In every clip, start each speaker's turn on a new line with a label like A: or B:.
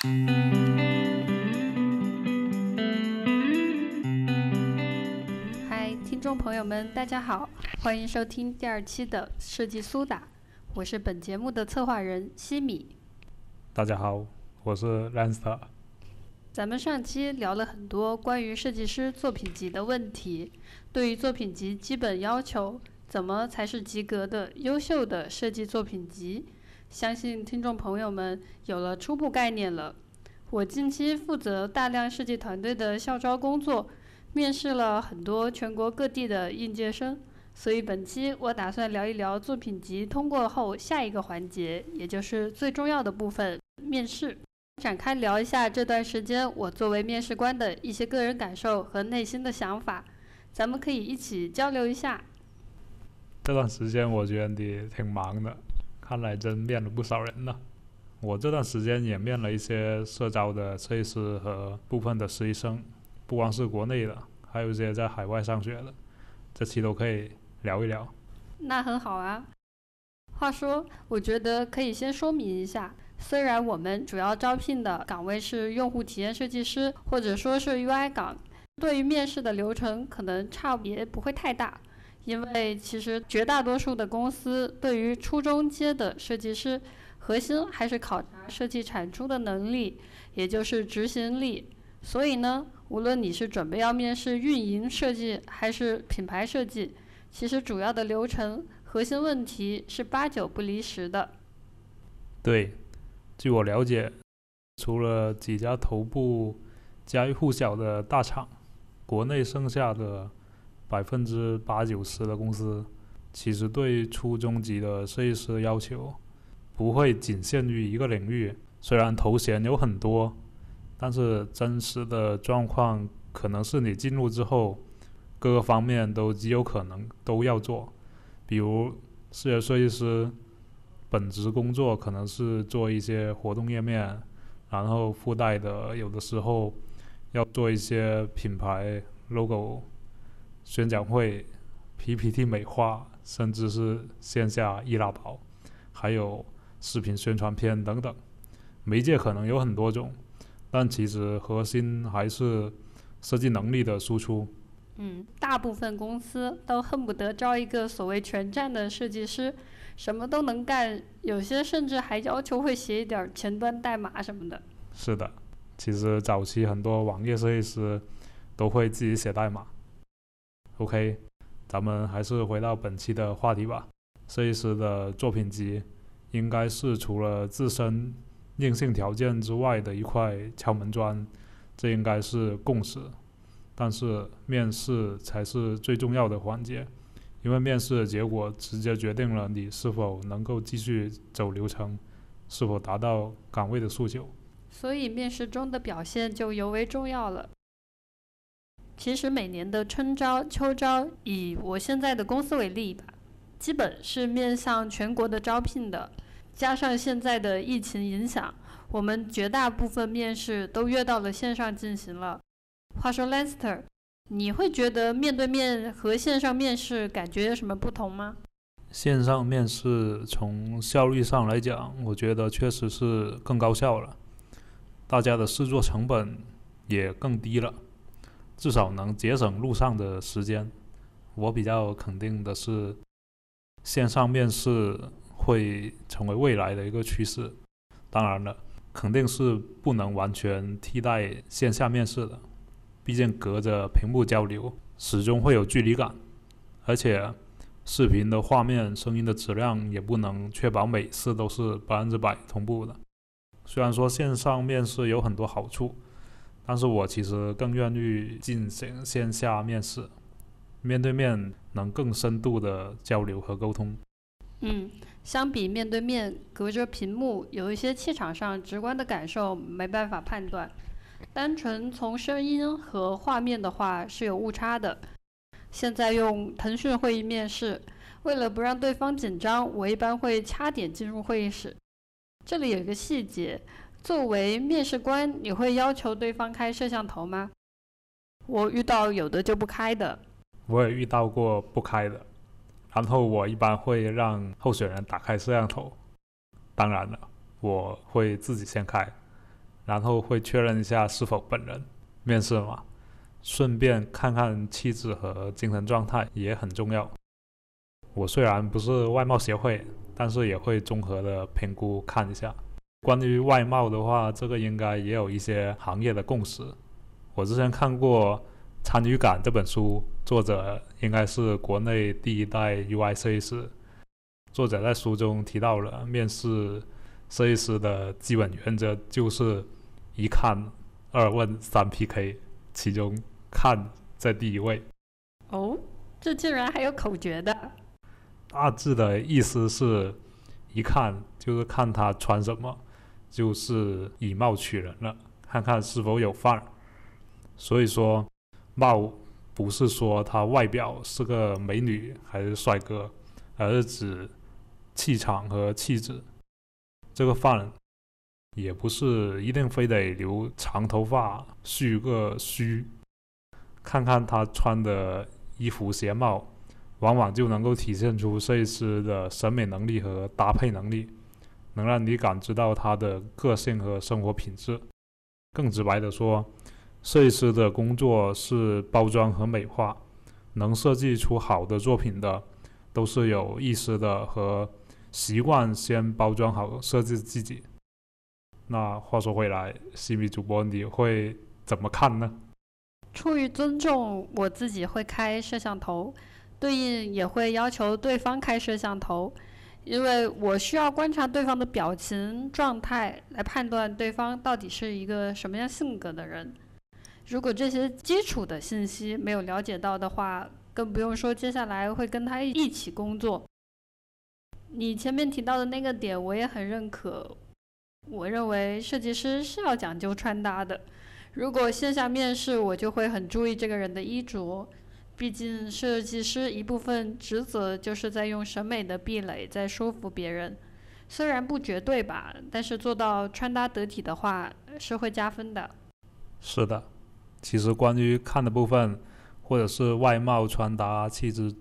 A: 嗨，听众朋友们，大家好，欢迎收听第二期的设计苏打，我是本节目的策划人西米。
B: 大家好，我是 Lancer。
A: 咱们上期聊了很多关于设计师作品集的问题，对于作品集基本要求，怎么才是及格的优秀的设计作品集？相信听众朋友们有了初步概念了。我近期负责大量设计团队的校招工作，面试了很多全国各地的应届生，所以本期我打算聊一聊作品集通过后下一个环节，也就是最重要的部分——面试。展开聊一下这段时间我作为面试官的一些个人感受和内心的想法，咱们可以一起交流一下。
B: 这段时间我觉得你挺忙的，看来真面了不少人呢。我这段时间也面了一些社招的设计师和部分的实习生，不光是国内的，还有一些在海外上学的，这期都可以聊一聊。
A: 那很好啊。话说，我觉得可以先说明一下，虽然我们主要招聘的岗位是用户体验设计师，或者说是 UI 岗，对于面试的流程可能差别不会太大，因为其实绝大多数的公司对于初中阶的设计师。核心还是考察设计产出的能力，也就是执行力。所以呢，无论你是准备要面试运营设计还是品牌设计，其实主要的流程、核心问题是八九不离十的。
B: 对，据我了解，除了几家头部、家喻户晓的大厂，国内剩下的百分之八九十的公司，其实对初中级的设计师要求。不会仅限于一个领域，虽然头衔有很多，但是真实的状况可能是你进入之后，各个方面都极有可能都要做。比如视觉设计师，本职工作可能是做一些活动页面，然后附带的有的时候要做一些品牌 logo、宣讲会、PPT 美化，甚至是线下易拉宝，还有。视频宣传片等等，媒介可能有很多种，但其实核心还是设计能力的输出。
A: 嗯，大部分公司都恨不得招一个所谓全站的设计师，什么都能干，有些甚至还要求会写一点前端代码什么的。
B: 是的，其实早期很多网页设计师都会自己写代码。OK，咱们还是回到本期的话题吧，设计师的作品集。应该是除了自身硬性条件之外的一块敲门砖，这应该是共识。但是面试才是最重要的环节，因为面试的结果直接决定了你是否能够继续走流程，是否达到岗位的诉求。
A: 所以面试中的表现就尤为重要了。其实每年的春招、秋招，以我现在的公司为例吧。基本是面向全国的招聘的，加上现在的疫情影响，我们绝大部分面试都约到了线上进行了。话说，Lester，你会觉得面对面和线上面试感觉有什么不同吗？
B: 线上面试从效率上来讲，我觉得确实是更高效了，大家的试作成本也更低了，至少能节省路上的时间。我比较肯定的是。线上面试会成为未来的一个趋势，当然了，肯定是不能完全替代线下面试的，毕竟隔着屏幕交流，始终会有距离感，而且视频的画面、声音的质量也不能确保每次都是百分之百同步的。虽然说线上面试有很多好处，但是我其实更愿意进行线下面试。面对面能更深度的交流和沟通。
A: 嗯，相比面对面隔着屏幕，有一些气场上直观的感受没办法判断。单纯从声音和画面的话是有误差的。现在用腾讯会议面试，为了不让对方紧张，我一般会掐点进入会议室。这里有一个细节，作为面试官，你会要求对方开摄像头吗？我遇到有的就不开的。
B: 我也遇到过不开的，然后我一般会让候选人打开摄像头。当然了，我会自己先开，然后会确认一下是否本人。面试嘛，顺便看看气质和精神状态也很重要。我虽然不是外貌协会，但是也会综合的评估看一下。关于外貌的话，这个应该也有一些行业的共识。我之前看过《参与感》这本书，作者应该是国内第一代 UI 设计师。作者在书中提到了面试设计师的基本原则，就是一看、二问、三 PK，其中看在第一位。
A: 哦，这竟然还有口诀的！
B: 大致的意思是，一看就是看他穿什么，就是以貌取人了，看看是否有范儿。所以说，貌不是说他外表是个美女还是帅哥，而是指气场和气质。这个范也不是一定非得留长头发、蓄个须，看看他穿的衣服鞋帽。往往就能够体现出设计师的审美能力和搭配能力，能让你感知到他的个性和生活品质。更直白的说，设计师的工作是包装和美化，能设计出好的作品的，都是有意识的和习惯先包装好设计自己。那话说回来，西米主播你会怎么看呢？
A: 出于尊重，我自己会开摄像头。对应也会要求对方开摄像头，因为我需要观察对方的表情状态来判断对方到底是一个什么样性格的人。如果这些基础的信息没有了解到的话，更不用说接下来会跟他一起工作。你前面提到的那个点我也很认可，我认为设计师是要讲究穿搭的。如果线下面试，我就会很注意这个人的衣着。毕竟，设计师一部分职责就是在用审美的壁垒在说服别人，虽然不绝对吧，但是做到穿搭得体的话是会加分的。
B: 是的，其实关于看的部分，或者是外貌、穿搭、气质，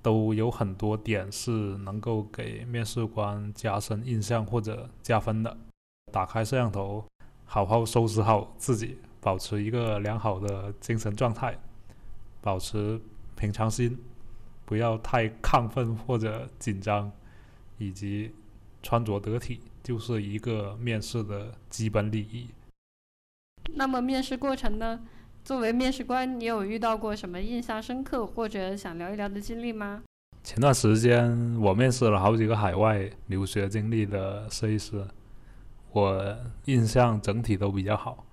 B: 都有很多点是能够给面试官加深印象或者加分的。打开摄像头，好好收拾好自己，保持一个良好的精神状态。保持平常心，不要太亢奋或者紧张，以及穿着得体，就是一个面试的基本礼仪。
A: 那么面试过程呢？作为面试官，你有遇到过什么印象深刻或者想聊一聊的经历吗？
B: 前段时间我面试了好几个海外留学经历的设计师，我印象整体都比较好。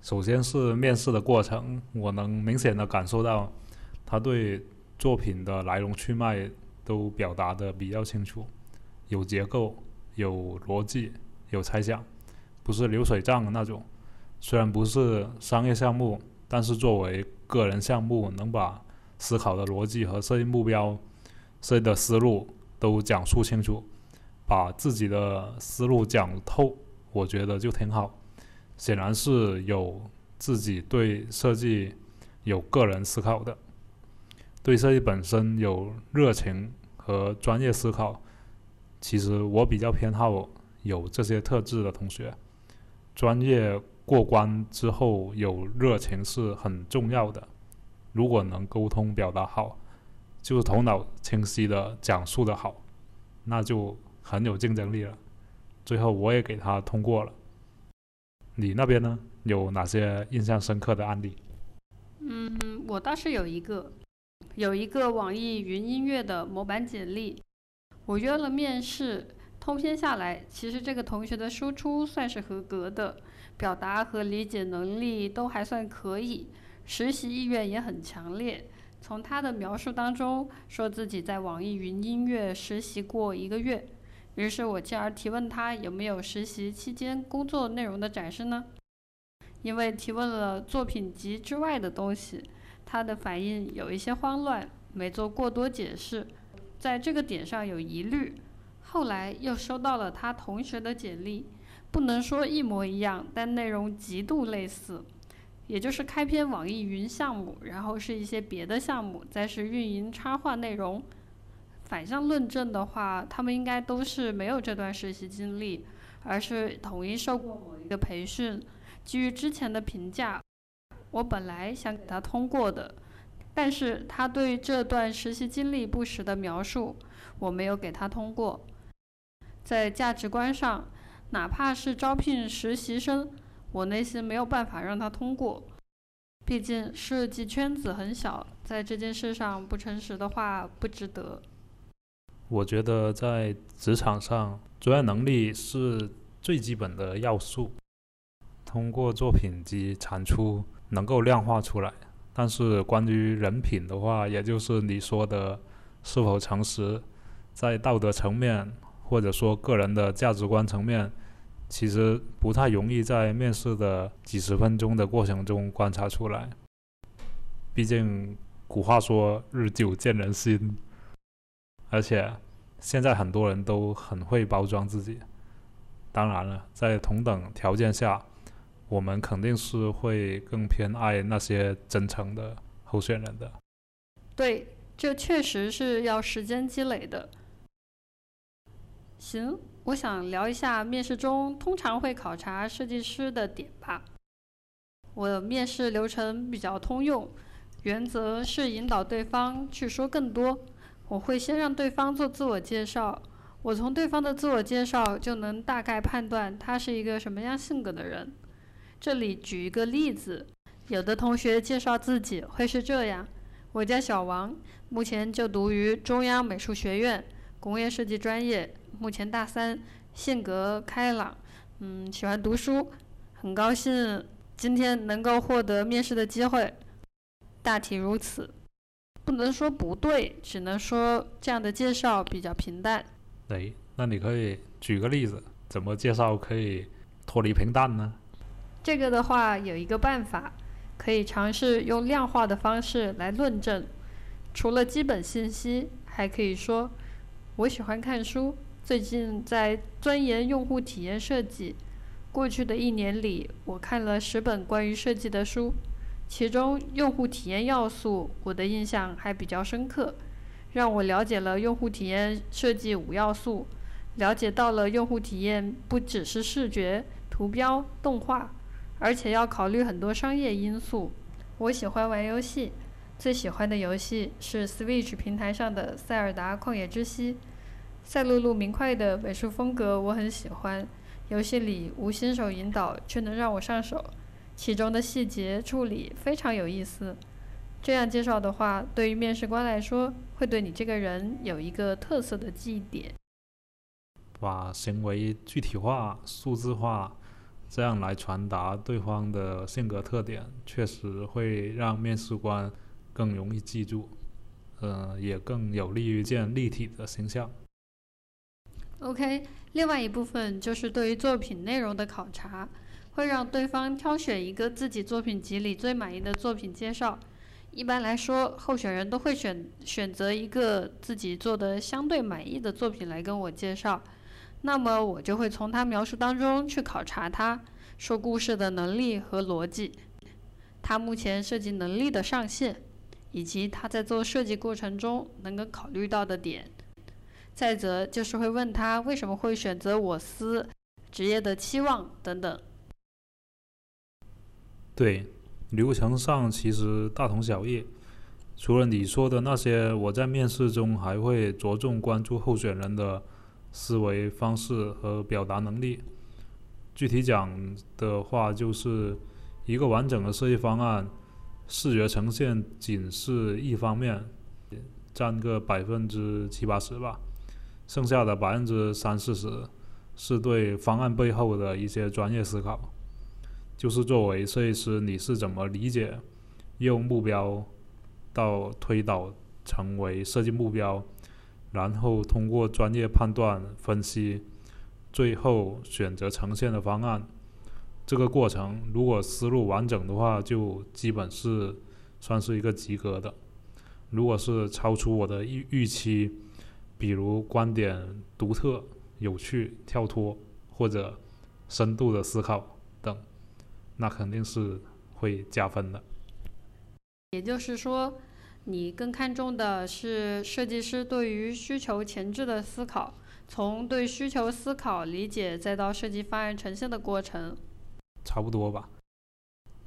B: 首先是面试的过程，我能明显的感受到，他对作品的来龙去脉都表达的比较清楚，有结构、有逻辑、有猜想，不是流水账的那种。虽然不是商业项目，但是作为个人项目，能把思考的逻辑和设计目标、设计的思路都讲述清楚，把自己的思路讲透，我觉得就挺好。显然是有自己对设计有个人思考的，对设计本身有热情和专业思考。其实我比较偏好有这些特质的同学。专业过关之后有热情是很重要的。如果能沟通表达好，就是头脑清晰的讲述的好，那就很有竞争力了。最后我也给他通过了。你那边呢？有哪些印象深刻的案例？
A: 嗯，我倒是有一个，有一个网易云音乐的模板简历，我约了面试，通篇下来，其实这个同学的输出算是合格的，表达和理解能力都还算可以，实习意愿也很强烈。从他的描述当中，说自己在网易云音乐实习过一个月。于是我进而提问他有没有实习期间工作内容的展示呢？因为提问了作品集之外的东西，他的反应有一些慌乱，没做过多解释，在这个点上有疑虑。后来又收到了他同学的简历，不能说一模一样，但内容极度类似，也就是开篇网易云项目，然后是一些别的项目，再是运营插画内容。反向论证的话，他们应该都是没有这段实习经历，而是统一受过某一个培训，基于之前的评价，我本来想给他通过的，但是他对这段实习经历不实的描述，我没有给他通过。在价值观上，哪怕是招聘实习生，我内心没有办法让他通过。毕竟设计圈子很小，在这件事上不诚实的话不值得。
B: 我觉得在职场上，专业能力是最基本的要素。通过作品集产出能够量化出来，但是关于人品的话，也就是你说的是否诚实，在道德层面或者说个人的价值观层面。其实不太容易在面试的几十分钟的过程中观察出来，毕竟古话说“日久见人心”，而且现在很多人都很会包装自己。当然了，在同等条件下，我们肯定是会更偏爱那些真诚的候选人的。
A: 对，这确实是要时间积累的。行。我想聊一下面试中通常会考察设计师的点吧。我面试流程比较通用，原则是引导对方去说更多。我会先让对方做自我介绍，我从对方的自我介绍就能大概判断他是一个什么样性格的人。这里举一个例子，有的同学介绍自己会是这样：我叫小王，目前就读于中央美术学院工业设计专业。目前大三，性格开朗，嗯，喜欢读书，很高兴今天能够获得面试的机会。大体如此，不能说不对，只能说这样的介绍比较平淡。
B: 哎，那你可以举个例子，怎么介绍可以脱离平淡呢？
A: 这个的话有一个办法，可以尝试用量化的方式来论证。除了基本信息，还可以说我喜欢看书。最近在钻研用户体验设计。过去的一年里，我看了十本关于设计的书，其中用户体验要素我的印象还比较深刻，让我了解了用户体验设计五要素，了解到了用户体验不只是视觉、图标、动画，而且要考虑很多商业因素。我喜欢玩游戏，最喜欢的游戏是 Switch 平台上的《塞尔达旷野之息》。赛璐璐明快的美术风格我很喜欢，游戏里无新手引导却能让我上手，其中的细节处理非常有意思。这样介绍的话，对于面试官来说，会对你这个人有一个特色的记忆点。
B: 把行为具体化、数字化，这样来传达对方的性格特点，确实会让面试官更容易记住，呃，也更有利于建立体的形象。
A: OK，另外一部分就是对于作品内容的考察，会让对方挑选一个自己作品集里最满意的作品介绍。一般来说，候选人都会选选择一个自己做的相对满意的作品来跟我介绍。那么我就会从他描述当中去考察他说故事的能力和逻辑，他目前设计能力的上限，以及他在做设计过程中能够考虑到的点。再则就是会问他为什么会选择我司、职业的期望等等。
B: 对，流程上其实大同小异，除了你说的那些，我在面试中还会着重关注候选人的思维方式和表达能力。具体讲的话，就是一个完整的设计方案，视觉呈现仅是一方面，占个百分之七八十吧。剩下的百分之三四十，是对方案背后的一些专业思考，就是作为设计师，你是怎么理解业务目标，到推导成为设计目标，然后通过专业判断分析，最后选择呈现的方案。这个过程如果思路完整的话，就基本是算是一个及格的。如果是超出我的预预期，比如观点独特、有趣、跳脱，或者深度的思考，那肯定是会加分的。
A: 也就是说，你更看重的是设计师对于需求前置的思考，从对需求思考理解，再到设计方案呈现的过程。
B: 差不多吧。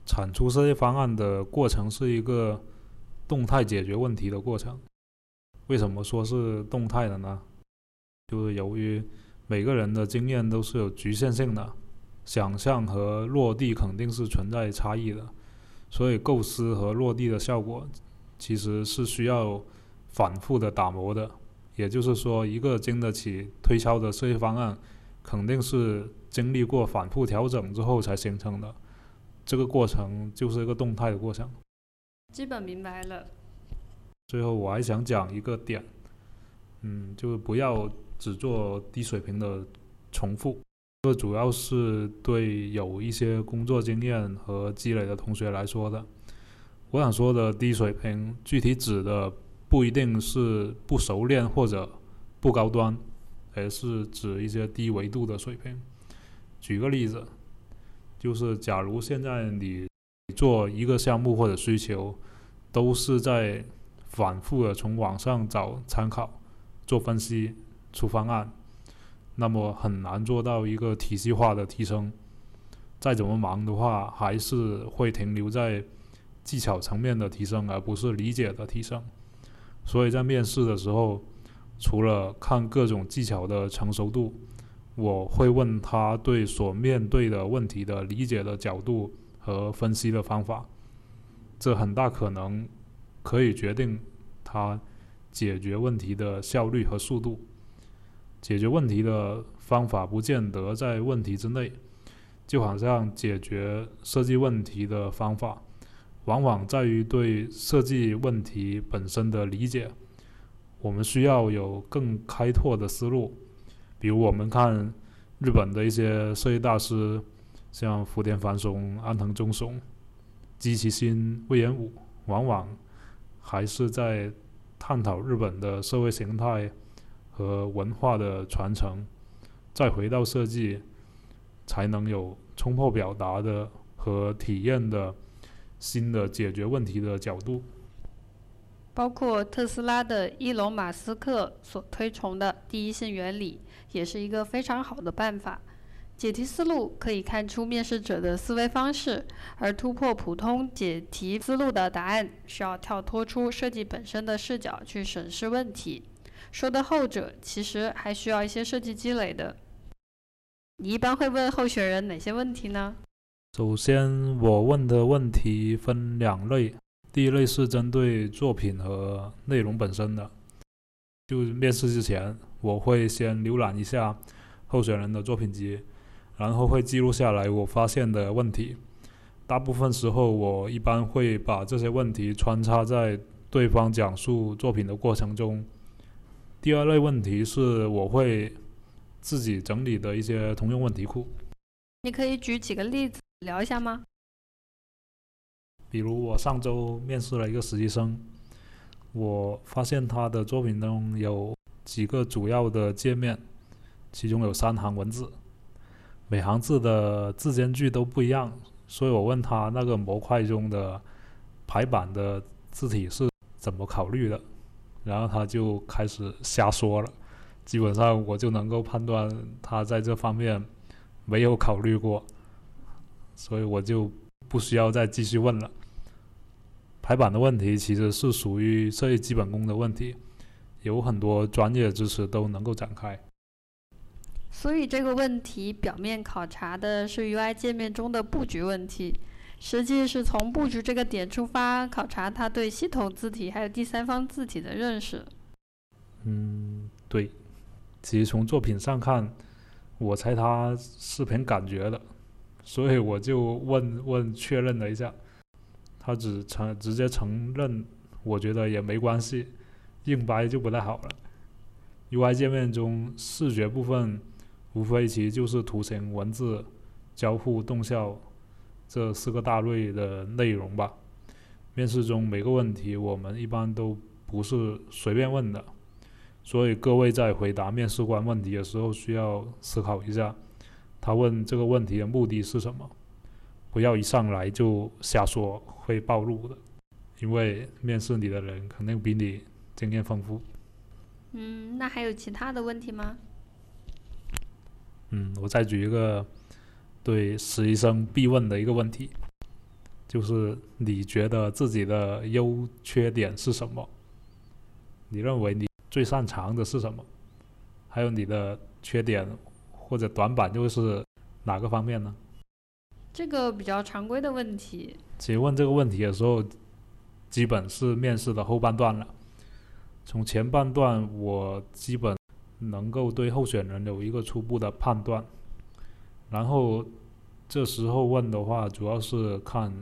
B: 产出设计方案的过程是一个动态解决问题的过程。为什么说是动态的呢？就是由于每个人的经验都是有局限性的，想象和落地肯定是存在差异的，所以构思和落地的效果其实是需要反复的打磨的。也就是说，一个经得起推敲的设计方案，肯定是经历过反复调整之后才形成的。这个过程就是一个动态的过程。
A: 基本明白了。
B: 最后我还想讲一个点，嗯，就是不要只做低水平的重复。这主要是对有一些工作经验和积累的同学来说的。我想说的低水平，具体指的不一定是不熟练或者不高端，而是指一些低维度的水平。举个例子，就是假如现在你做一个项目或者需求，都是在反复的从网上找参考、做分析、出方案，那么很难做到一个体系化的提升。再怎么忙的话，还是会停留在技巧层面的提升，而不是理解的提升。所以在面试的时候，除了看各种技巧的成熟度，我会问他对所面对的问题的理解的角度和分析的方法。这很大可能。可以决定他解决问题的效率和速度。解决问题的方法不见得在问题之内，就好像解决设计问题的方法，往往在于对设计问题本身的理解。我们需要有更开拓的思路。比如，我们看日本的一些设计大师，像福田繁松、安藤忠雄、基崎新、魏延武，往往。还是在探讨日本的社会形态和文化的传承，再回到设计，才能有冲破表达的和体验的新的解决问题的角度。
A: 包括特斯拉的伊隆马斯克所推崇的第一性原理，也是一个非常好的办法。解题思路可以看出面试者的思维方式，而突破普通解题思路的答案，需要跳脱出设计本身的视角去审视问题。说的后者，其实还需要一些设计积累的。你一般会问候选人哪些问题呢？
B: 首先，我问的问题分两类，第一类是针对作品和内容本身的，就面试之前，我会先浏览一下候选人的作品集。然后会记录下来我发现的问题，大部分时候我一般会把这些问题穿插在对方讲述作品的过程中。第二类问题是我会自己整理的一些通用问题库。
A: 你可以举几个例子聊一下吗？
B: 比如我上周面试了一个实习生，我发现他的作品中有几个主要的界面，其中有三行文字。每行字的字间距都不一样，所以我问他那个模块中的排版的字体是怎么考虑的，然后他就开始瞎说了，基本上我就能够判断他在这方面没有考虑过，所以我就不需要再继续问了。排版的问题其实是属于设计基本功的问题，有很多专业知识都能够展开。
A: 所以这个问题表面考察的是 UI 界面中的布局问题，实际是从布局这个点出发考察他对系统字体还有第三方字体的认识。
B: 嗯，对。其实从作品上看，我猜他是凭感觉的，所以我就问问确认了一下，他只承直接承认，我觉得也没关系，硬掰就不太好了。UI 界面中视觉部分。无非其实就是图形、文字、交互、动效这四个大类的内容吧。面试中每个问题我们一般都不是随便问的，所以各位在回答面试官问题的时候需要思考一下，他问这个问题的目的是什么，不要一上来就瞎说，会暴露的。因为面试你的人肯定比你经验丰富。
A: 嗯，那还有其他的问题吗？
B: 嗯，我再举一个对实习生必问的一个问题，就是你觉得自己的优缺点是什么？你认为你最擅长的是什么？还有你的缺点或者短板又是哪个方面呢？
A: 这个比较常规的问题。
B: 其实问这个问题的时候，基本是面试的后半段了。从前半段，我基本能够对候选人有一个初步的判断，然后这时候问的话，主要是看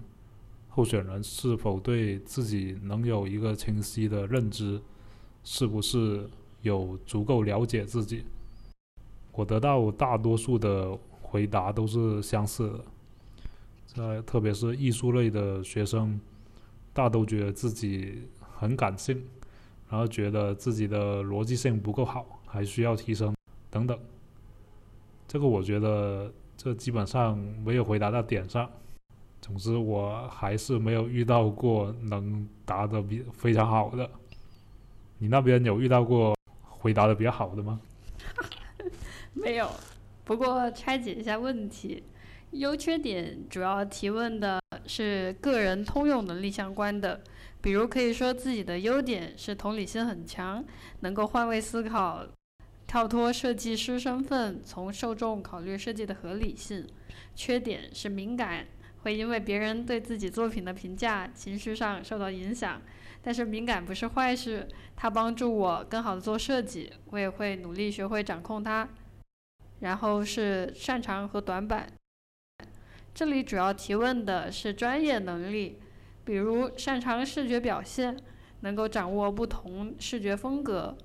B: 候选人是否对自己能有一个清晰的认知，是不是有足够了解自己。我得到大多数的回答都是相似的。在特别是艺术类的学生，大都觉得自己很感性，然后觉得自己的逻辑性不够好，还需要提升等等。这个我觉得这基本上没有回答到点上。总之，我还是没有遇到过能答的比非常好的。你那边有遇到过回答的比较好的吗？
A: 没有，不过拆解一下问题。优缺点主要提问的是个人通用能力相关的，比如可以说自己的优点是同理心很强，能够换位思考，跳脱设计师身份，从受众考虑设计的合理性；缺点是敏感，会因为别人对自己作品的评价，情绪上受到影响。但是敏感不是坏事，它帮助我更好的做设计，我也会努力学会掌控它。然后是擅长和短板。这里主要提问的是专业能力，比如擅长视觉表现，能够掌握不同视觉风格；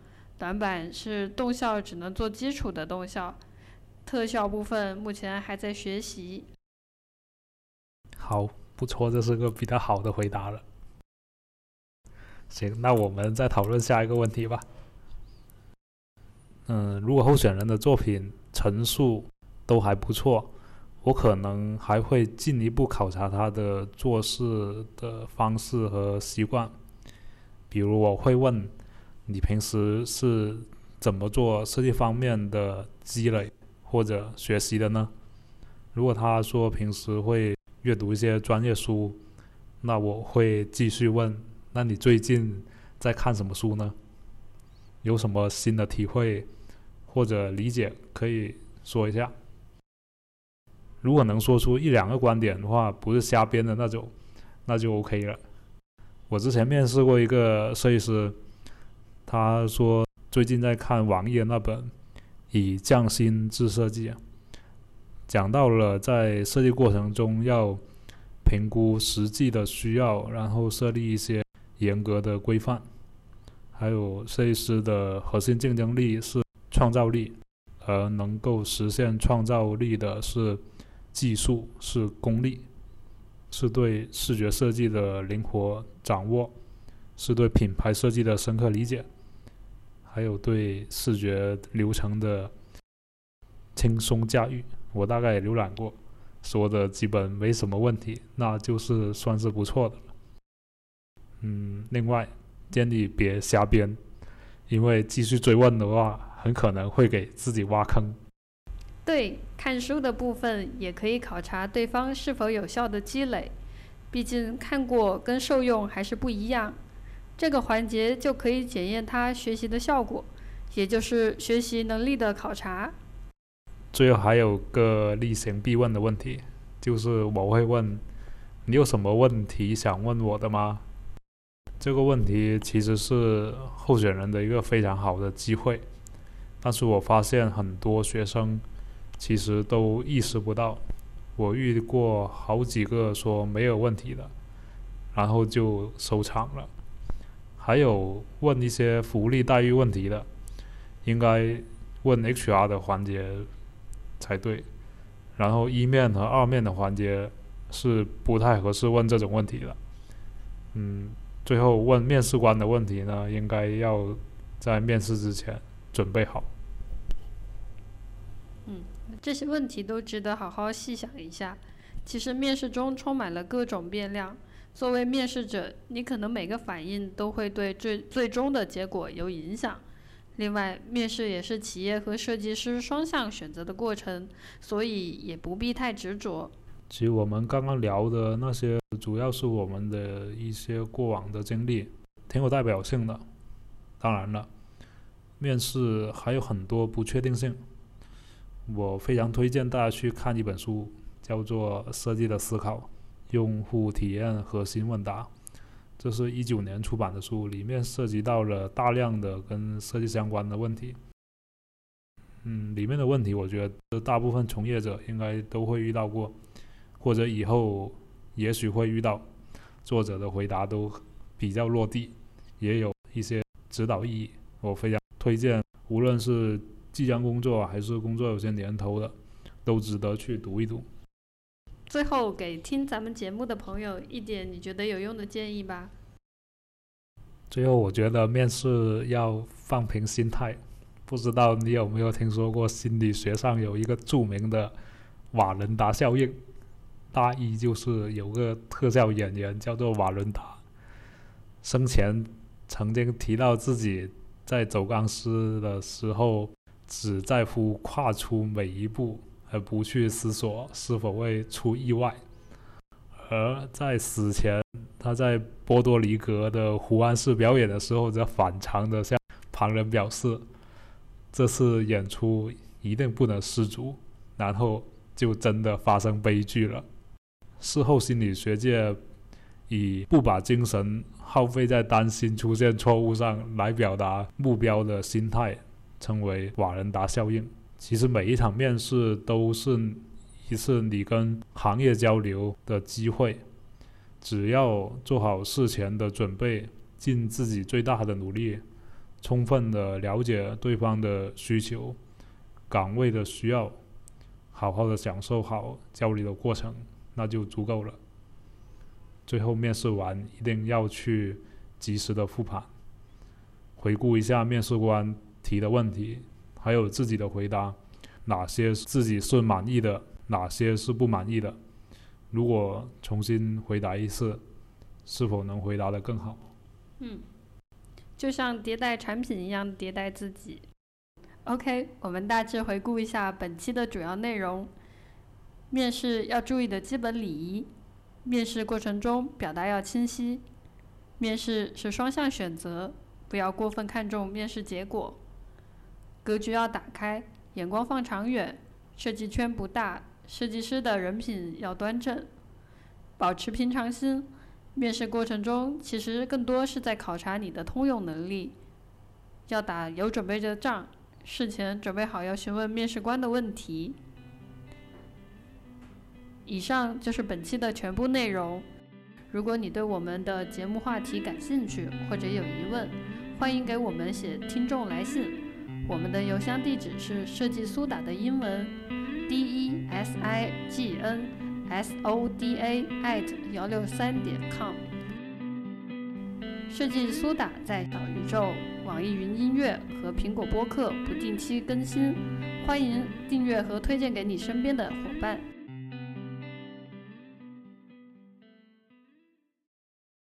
A: 短板是动效只能做基础的动效，特效部分目前还在学习。
B: 好，不错，这是个比较好的回答了。行，那我们再讨论下一个问题吧。嗯，如果候选人的作品陈述都还不错。我可能还会进一步考察他的做事的方式和习惯，比如我会问你平时是怎么做设计方面的积累或者学习的呢？如果他说平时会阅读一些专业书，那我会继续问：那你最近在看什么书呢？有什么新的体会或者理解可以说一下？如果能说出一两个观点的话，不是瞎编的那种，那就 OK 了。我之前面试过一个设计师，他说最近在看网页那本《以匠心制设计》，讲到了在设计过程中要评估实际的需要，然后设立一些严格的规范。还有设计师的核心竞争力是创造力，而能够实现创造力的是。技术是功力，是对视觉设计的灵活掌握，是对品牌设计的深刻理解，还有对视觉流程的轻松驾驭。我大概也浏览过，说的基本没什么问题，那就是算是不错的了。嗯，另外建议别瞎编，因为继续追问的话，很可能会给自己挖坑。
A: 对，看书的部分也可以考察对方是否有效的积累，毕竟看过跟受用还是不一样。这个环节就可以检验他学习的效果，也就是学习能力的考察。
B: 最后还有个例行必问的问题，就是我会问你有什么问题想问我的吗？这个问题其实是候选人的一个非常好的机会，但是我发现很多学生。其实都意识不到，我遇过好几个说没有问题的，然后就收场了。还有问一些福利待遇问题的，应该问 HR 的环节才对。然后一面和二面的环节是不太合适问这种问题的。嗯，最后问面试官的问题呢，应该要在面试之前准备好。
A: 嗯。这些问题都值得好好细想一下。其实面试中充满了各种变量，作为面试者，你可能每个反应都会对最最终的结果有影响。另外，面试也是企业和设计师双向选择的过程，所以也不必太执着。
B: 其实我们刚刚聊的那些，主要是我们的一些过往的经历，挺有代表性的。当然了，面试还有很多不确定性。我非常推荐大家去看一本书，叫做《设计的思考：用户体验核心问答》。这是一九年出版的书，里面涉及到了大量的跟设计相关的问题。嗯，里面的问题，我觉得大部分从业者应该都会遇到过，或者以后也许会遇到。作者的回答都比较落地，也有一些指导意义。我非常推荐，无论是即将工作还是工作有些年头的，都值得去读一读。
A: 最后，给听咱们节目的朋友一点你觉得有用的建议吧。
B: 最后，我觉得面试要放平心态。不知道你有没有听说过，心理学上有一个著名的瓦伦达效应，大意就是有个特效演员叫做瓦伦达，生前曾经提到自己在走钢丝的时候，只在乎跨出每一步。而不去思索是否会出意外，而在死前，他在波多黎各的湖湾市表演的时候，则反常的向旁人表示，这次演出一定不能失足，然后就真的发生悲剧了。事后心理学界以不把精神耗费在担心出现错误上来表达目标的心态，称为瓦伦达效应。其实每一场面试都是一次你跟行业交流的机会，只要做好事前的准备，尽自己最大的努力，充分的了解对方的需求、岗位的需要，好好的享受好交流的过程，那就足够了。最后面试完一定要去及时的复盘，回顾一下面试官提的问题。还有自己的回答，哪些自己是满意的，哪些是不满意的？如果重新回答一次，是否能回答的更好？
A: 嗯，就像迭代产品一样迭代自己。OK，我们大致回顾一下本期的主要内容：面试要注意的基本礼仪，面试过程中表达要清晰，面试是双向选择，不要过分看重面试结果。格局要打开，眼光放长远。设计圈不大，设计师的人品要端正，保持平常心。面试过程中，其实更多是在考察你的通用能力。要打有准备的仗，事前准备好要询问面试官的问题。以上就是本期的全部内容。如果你对我们的节目话题感兴趣，或者有疑问，欢迎给我们写听众来信。我们的邮箱地址是设计苏打的英文 d e s i g n s o d a at 幺六三点 com。设计苏打在小宇宙、网易云音乐和苹果播客不定期更新，欢迎订阅和推荐给你身边的伙伴。